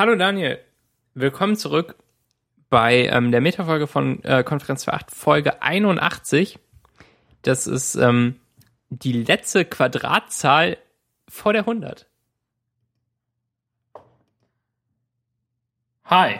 Hallo Daniel, willkommen zurück bei ähm, der Metafolge von äh, Konferenz für 8, Folge 81. Das ist ähm, die letzte Quadratzahl vor der 100. Hi.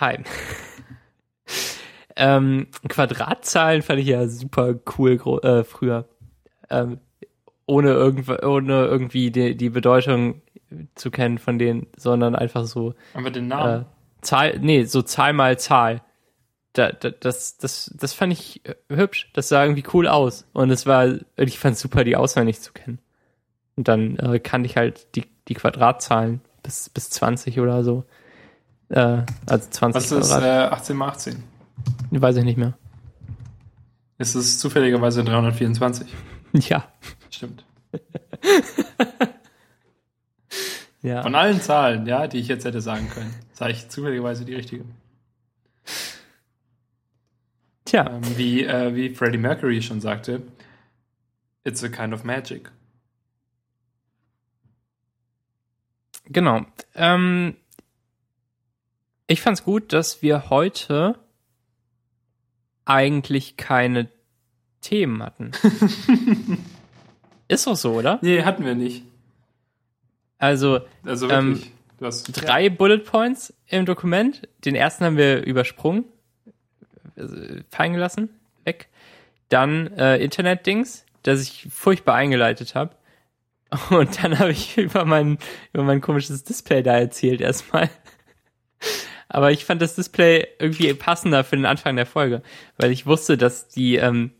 Hi. ähm, Quadratzahlen fand ich ja super cool äh, früher. Ähm, ohne, irgend, ohne irgendwie die, die Bedeutung zu kennen von denen, sondern einfach so Aber den äh, Namen. Zahl, nee, so Zahl mal Zahl. Da, da, das, das, das fand ich äh, hübsch. Das sah irgendwie cool aus. Und es war, ich fand super, die auswendig zu kennen. Und dann äh, kannte ich halt die, die Quadratzahlen bis, bis 20 oder so. Äh, also 20 Was ist Quadrat. äh, 18 mal 18? Weiß ich nicht mehr. Es ist zufälligerweise 324. Ja. Stimmt. Ja. Von allen Zahlen, ja, die ich jetzt hätte sagen können, sage ich zufälligerweise die richtige. Tja. Ähm, wie, äh, wie Freddie Mercury schon sagte, it's a kind of magic. Genau. Ähm, ich fand's gut, dass wir heute eigentlich keine Themen hatten. Ist doch so, oder? Nee, hatten wir nicht. Also Also Ähm, wirklich. du hast drei Bullet Points im Dokument. Den ersten haben wir übersprungen, also, fallen gelassen, weg. Dann äh, Internet-Dings, das ich furchtbar eingeleitet habe. Und dann habe ich über mein, über mein komisches Display da erzählt erstmal. Aber ich fand das Display irgendwie passender für den Anfang der Folge, weil ich wusste, dass die, ähm,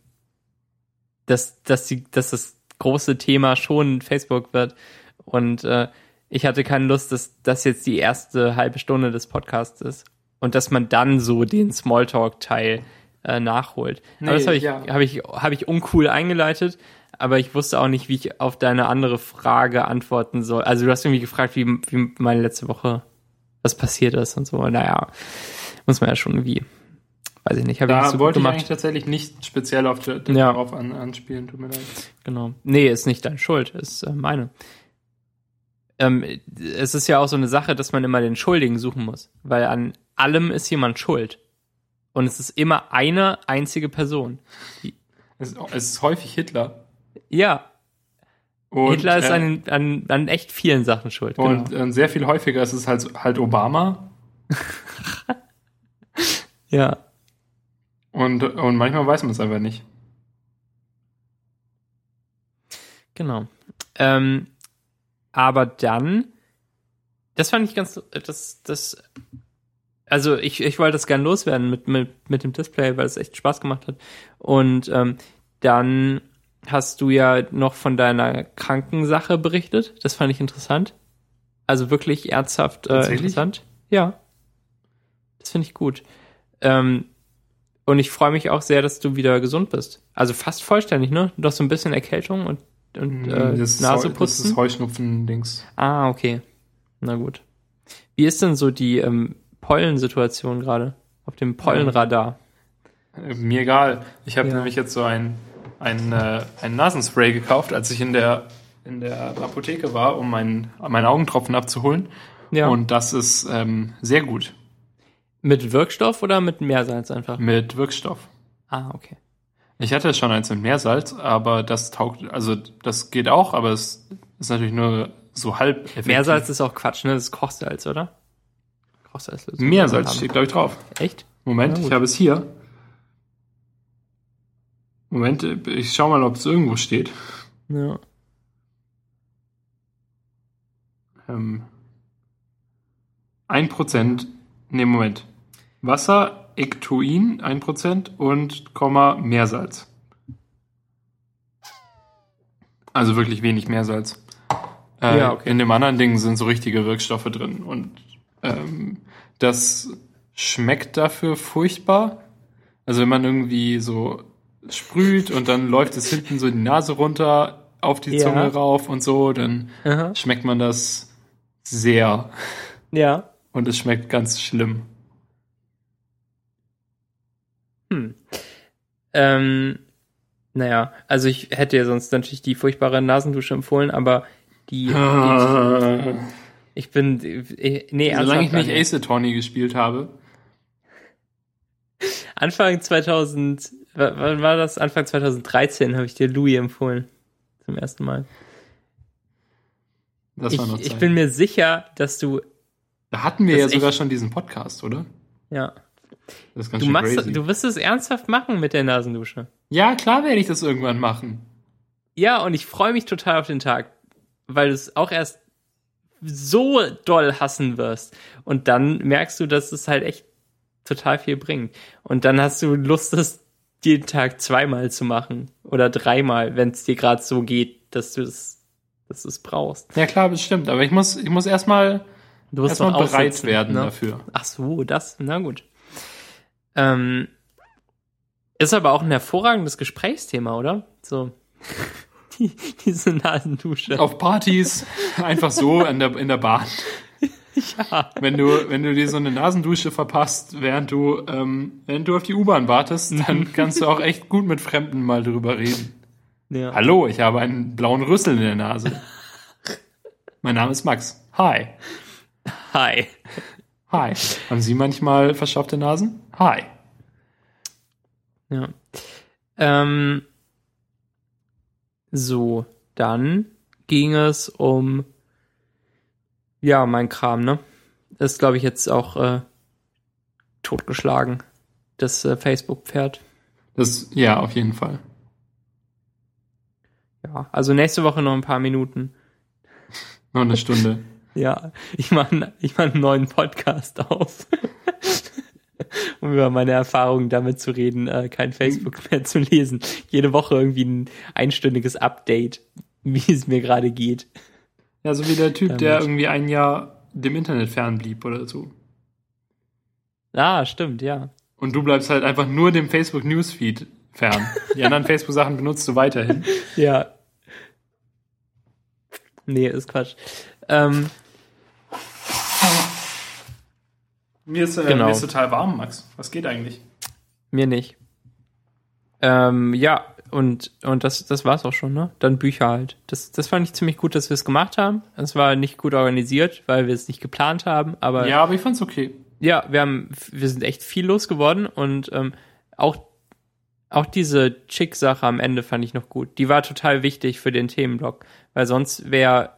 dass, dass die, dass das große Thema schon Facebook wird. Und äh, ich hatte keine Lust, dass das jetzt die erste halbe Stunde des Podcasts ist. Und dass man dann so den Smalltalk-Teil äh, nachholt. aber Nee, das habe ich, ja. hab ich, hab ich uncool eingeleitet, aber ich wusste auch nicht, wie ich auf deine andere Frage antworten soll. Also du hast irgendwie gefragt, wie, wie meine letzte Woche, was passiert ist und so. Naja, muss man ja schon irgendwie, weiß ich nicht, ich da nicht so wollte ich eigentlich tatsächlich nicht speziell auf Ja. darauf an, anspielen, tut mir leid. Genau. Nee, ist nicht deine Schuld, ist äh, meine. Ähm, es ist ja auch so eine Sache, dass man immer den Schuldigen suchen muss, weil an allem ist jemand schuld. Und es ist immer eine einzige Person. Es, es ist häufig Hitler. Ja, Und, Hitler ist äh, an, an, an echt vielen Sachen schuld. Und genau. äh, sehr viel häufiger ist es halt, halt Obama. Ja. Und, und manchmal weiß man es einfach nicht. Genau. Ähm, aber dann, das fand ich ganz, das, das, also ich, ich wollte das gern loswerden mit, mit, mit dem Display, weil es echt Spaß gemacht hat. Und ähm, dann hast du ja noch von deiner Krankensache berichtet. Das fand ich interessant. Also wirklich ernsthaft äh, interessant. Ja. Das finde ich gut. Ähm, und ich freue mich auch sehr, dass du wieder gesund bist. Also fast vollständig, ne? Doch so ein bisschen Erkältung und, und äh, Mm, das, Nase Heu- das putzen. ist Heuschnupfen-Dings. Ah, okay. Na gut. Wie ist denn so die ähm, Pollensituation gerade? Auf dem Pollenradar? Äh, Mir egal. Ich habe Ja. nämlich jetzt so ein, ein, äh, ein Nasenspray gekauft, als ich in der, in der Apotheke war, um meinen meinen Augentropfen abzuholen. Ja. Und das ist ähm, sehr gut mit Wirkstoff oder mit Meersalz einfach? mit Wirkstoff. Ah, okay. Ich hatte schon eins mit Meersalz, aber das taugt, also das geht auch, aber es ist natürlich nur so halb effektiv. Meersalz ist auch Quatsch, ne? Das ist Kochsalz, oder? Kochsalz. Meersalz steht, glaube ich, drauf. Echt? Moment, gut. ich habe es hier. Moment, ich schau mal, ob es irgendwo steht. Ja. Ähm, 1%, nee, Moment. Wasser, Ektoin, 1% und Komma Meersalz. Also wirklich wenig Meersalz. Äh, Ja, okay. In dem anderen Ding sind so richtige Wirkstoffe drin und ähm, das schmeckt dafür furchtbar. Also wenn man irgendwie so sprüht und dann läuft es hinten so die Nase runter auf die Ja. Zunge rauf und so, dann Aha. schmeckt man das sehr. Ja. Und es schmeckt ganz schlimm. Hm. Ähm, naja, also ich hätte ja sonst natürlich die furchtbare Nasendusche empfohlen, aber die, die Ich bin, äh, nee, Solange ich nicht Ace Attorney gespielt habe. Anfang 2000, wa- wann war das? Anfang 2013 habe ich dir Louis empfohlen. Zum ersten Mal. Das Ich, war noch ich Zeit. bin mir sicher, dass du, da hatten wir ja sogar schon diesen Podcast, oder? ja, Das ist ganz du machst, crazy. du wirst es ernsthaft machen mit der Nasendusche. ja, klar werde ich das irgendwann machen. Ja, und ich freue mich total auf den Tag, weil du es auch erst so doll hassen wirst. Und dann merkst du, dass es halt echt total viel bringt. Und dann hast du Lust, das jeden Tag zweimal zu machen oder dreimal, wenn es dir gerade so geht, dass du es, dass du es brauchst. Ja, klar, bestimmt. Aber ich muss, ich muss erstmal erstmal bereit werden ne? dafür. Ach so, das, na gut. Ähm, ist aber auch ein hervorragendes Gesprächsthema, oder? So. Die, diese Nasendusche. Auf Partys, einfach so in der, in der Bahn. Ja. Wenn du, wenn du dir so eine Nasendusche verpasst, während du, ähm, während du auf die U-Bahn wartest, dann kannst du auch echt gut mit Fremden mal drüber reden. ja. Hallo, ich habe einen blauen Rüssel in der Nase. Mein Name ist Max. Hi. Hi. Hi. Haben Sie manchmal verstopfte Nasen? Hi. Ja. Ähm, so, dann ging es um ja, mein Kram, ne? Das ist, glaube ich, jetzt auch äh, totgeschlagen. Das äh, Facebook-Pferd. Das, ja, auf jeden Fall. Ja, also nächste Woche noch ein paar Minuten. Noch eine Stunde. Ja, ich mache ich mach einen neuen Podcast auf. um über meine Erfahrungen damit zu reden, äh, kein Facebook mehr zu lesen. Jede Woche irgendwie ein einstündiges Update, wie es mir gerade geht. Ja, so wie der Typ, Damit. der irgendwie ein Jahr dem Internet fernblieb oder so. Ah, stimmt, ja. Und du bleibst halt einfach nur dem Facebook Newsfeed fern. Die anderen Facebook-Sachen benutzt du weiterhin. Ja. Nee, ist Quatsch. Ähm, Mir ist, äh, Genau. mir ist total warm, Max. Was geht eigentlich? mir nicht. Ähm, ja, und, und das, das war's auch schon, ne? Dann Bücher halt. Das, das fand ich ziemlich gut, dass wir es gemacht haben. Es war nicht gut organisiert, weil wir es nicht geplant haben, aber Ja, aber ich fand's okay. ja, wir haben, wir sind echt viel losgeworden und ähm, auch, auch diese Chick-Sache am Ende fand ich noch gut. Die war total wichtig für den Themenblock, weil sonst wäre,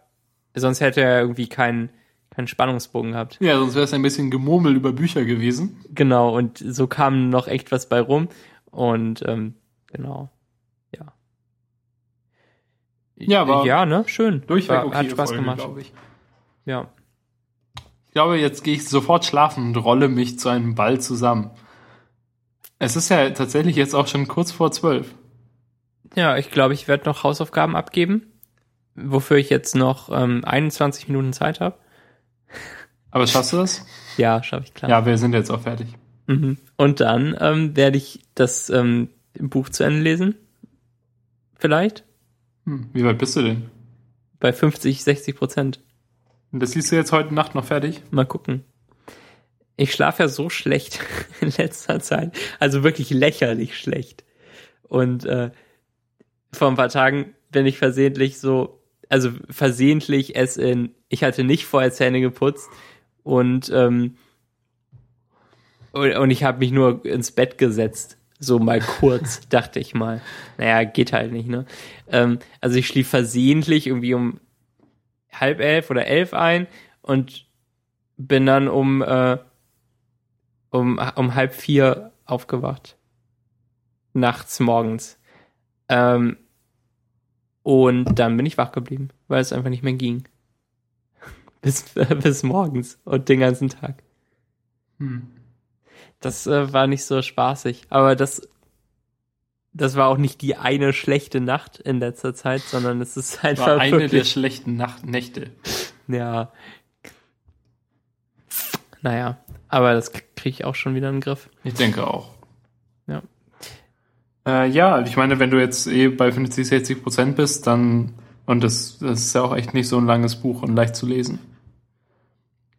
sonst hätte er irgendwie keinen, keinen Spannungsbogen gehabt. Ja, sonst wäre es ein bisschen Gemurmel über Bücher gewesen. Genau, und so kam noch echt was bei rum und ähm, genau, ja. Ja, war ja, ne, schön. Durchweg war, okay, hat Spaß gemacht. glaube ich. Ja, Ich glaube, jetzt gehe ich sofort schlafen und rolle mich zu einem Ball zusammen. Es ist ja tatsächlich jetzt auch schon kurz vor zwölf. ja, ich glaube, ich werde noch Hausaufgaben abgeben, wofür ich jetzt noch ähm, 21 Minuten Zeit habe. Aber schaffst du das? Ja, schaffe ich klar. Ja, wir sind jetzt auch fertig. Mhm. Und dann ähm, werde ich das ähm, Buch zu Ende lesen. Vielleicht. Hm, wie weit bist du denn? Bei 50, 60 Prozent. Und das liest du jetzt heute Nacht noch fertig? Mal gucken. Ich schlafe ja so schlecht in letzter Zeit. Also wirklich lächerlich schlecht. Und äh, vor ein paar Tagen bin ich versehentlich so, also versehentlich es in, ich hatte nicht vorher Zähne geputzt und ähm, und, und ich habe mich nur ins Bett gesetzt. So mal kurz, dachte ich mal. Naja, geht halt nicht, ne? Ähm, also ich schlief versehentlich irgendwie um halb elf oder elf ein und bin dann um, äh, um, um halb vier aufgewacht. Nachts, morgens. Ähm, und dann bin ich wach geblieben, weil es einfach nicht mehr ging. Bis, bis morgens und den ganzen Tag. Hm. Das äh, war nicht so spaßig. Aber das, das war auch nicht die eine schlechte Nacht in letzter Zeit, sondern es ist einfach War eine der schlechten Nacht Nächte. ja. Naja, aber das kriege ich auch schon wieder in den Griff. Ich denke auch. Ja. Äh, ja, ich meine, wenn du jetzt eh bei 50, 60 Prozent bist, dann, und das, das ist ja auch echt nicht so ein langes Buch und leicht zu lesen.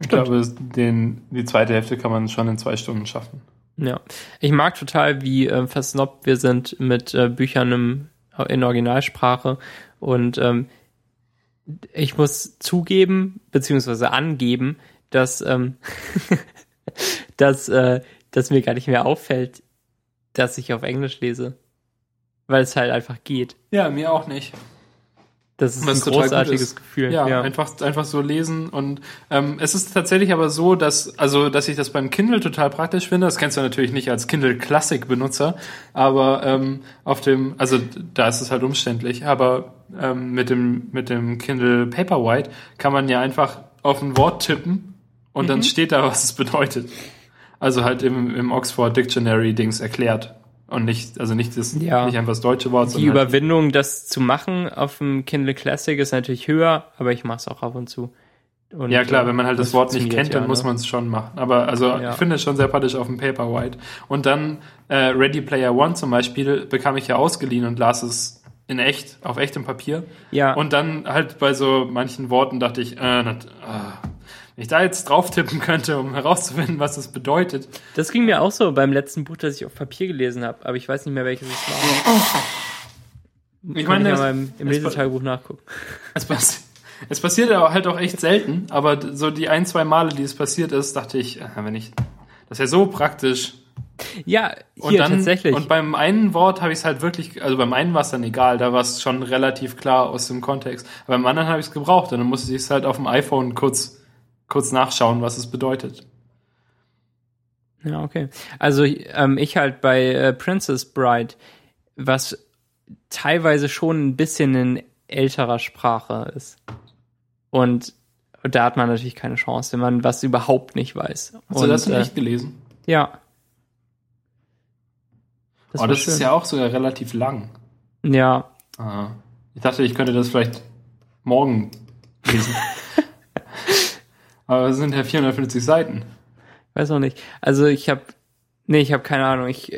Ich Stimmt. glaube, den, die zweite Hälfte kann man schon in zwei Stunden schaffen. Ja. Ich mag total, wie äh, versnobbt wir sind mit äh, Büchern im, in Originalsprache. Und ähm, ich muss zugeben, beziehungsweise angeben, dass, ähm, dass, äh, dass mir gar nicht mehr auffällt, dass ich auf Englisch lese. Weil es halt einfach geht. Ja, mir auch nicht. Das ist Was ein großartiges ist. Gefühl. Ja, einfach, einfach so lesen. Und ähm, es ist tatsächlich aber so, dass, also, dass ich das beim Kindle total praktisch finde. Das kennst du natürlich nicht als Kindle Classic Benutzer, aber ähm, auf dem, also da ist es halt umständlich. Aber ähm, mit dem mit dem Kindle Paperwhite kann man ja einfach auf ein Wort tippen und Mhm. dann steht da, was es bedeutet. Also halt im, im Oxford Dictionary Dings erklärt. Und nicht, also nicht das, Ja. nicht einfach das deutsche Wort, Die halt Überwindung, das zu machen auf dem Kindle Classic ist natürlich höher, aber ich mache es auch ab und zu. Und, Ja klar, äh, wenn man halt das, Wort nicht kennt, dann ja, muss ne? man es schon machen. Aber also Ja. ich finde es schon sehr praktisch auf dem Paperwhite. Und dann äh, Ready Player One zum Beispiel bekam ich ja ausgeliehen und las es in echt, auf echtem Papier. Ja, Und dann halt bei so manchen Worten dachte ich, äh, nat- äh, wenn ich da jetzt drauf tippen könnte, um herauszufinden, was das bedeutet. das ging mir auch so beim letzten Buch, das ich auf Papier gelesen habe, aber ich weiß nicht mehr, welches es war. Ich meine, ich ja im, im es- Lesetagebuch nachgucken. es, pass es passiert ja halt auch echt selten, aber so die ein, zwei Male, die es passiert ist, dachte ich, äh, wenn ich, das wäre so praktisch, Ja, hier Und dann, tatsächlich. Und beim einen Wort habe ich es halt wirklich, also beim einen war es dann egal, da war es schon relativ klar aus dem Kontext. Aber beim anderen habe ich es gebraucht und dann musste ich es halt auf dem iPhone kurz, kurz nachschauen, was es bedeutet. Ja, okay. Also ähm, ich halt bei äh, Princess Bride, was teilweise schon ein bisschen in älterer Sprache ist. Und da hat man natürlich keine Chance, wenn man was überhaupt nicht weiß. Hast du Und, das äh, echt gelesen? Ja. Das, oh, das schön. ist ja auch sogar relativ lang. Ja, Ah. Ich dachte, ich könnte das vielleicht morgen lesen. Aber es sind ja 450 Seiten. weiß auch nicht. Also ich habe, nee, ich habe keine Ahnung. Ich,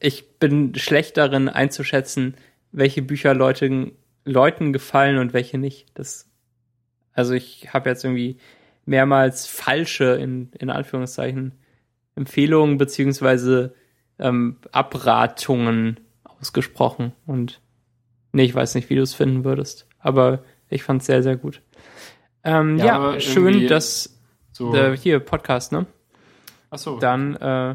ich bin schlecht darin einzuschätzen, welche Bücher Leuten, Leuten gefallen und welche nicht. Das, also ich habe jetzt irgendwie mehrmals falsche, in, in Anführungszeichen, Empfehlungen beziehungsweise ähm, Abratungen ausgesprochen. Und nee, ich weiß nicht, wie du es finden würdest. Aber ich fand es sehr, sehr gut. Ähm, Ja, ja, schön, dass So. äh, hier Podcast, ne? Achso. Dann äh,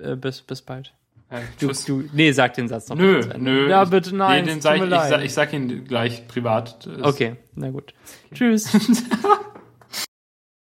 äh, bis, bis bald. Ja, Du, du, nee, sag den Satz noch. Nö, nö. Ja, bitte, nein. Nee, den sag ich, ich, sag, ich sag ihn gleich privat. Okay, na gut. Tschüss.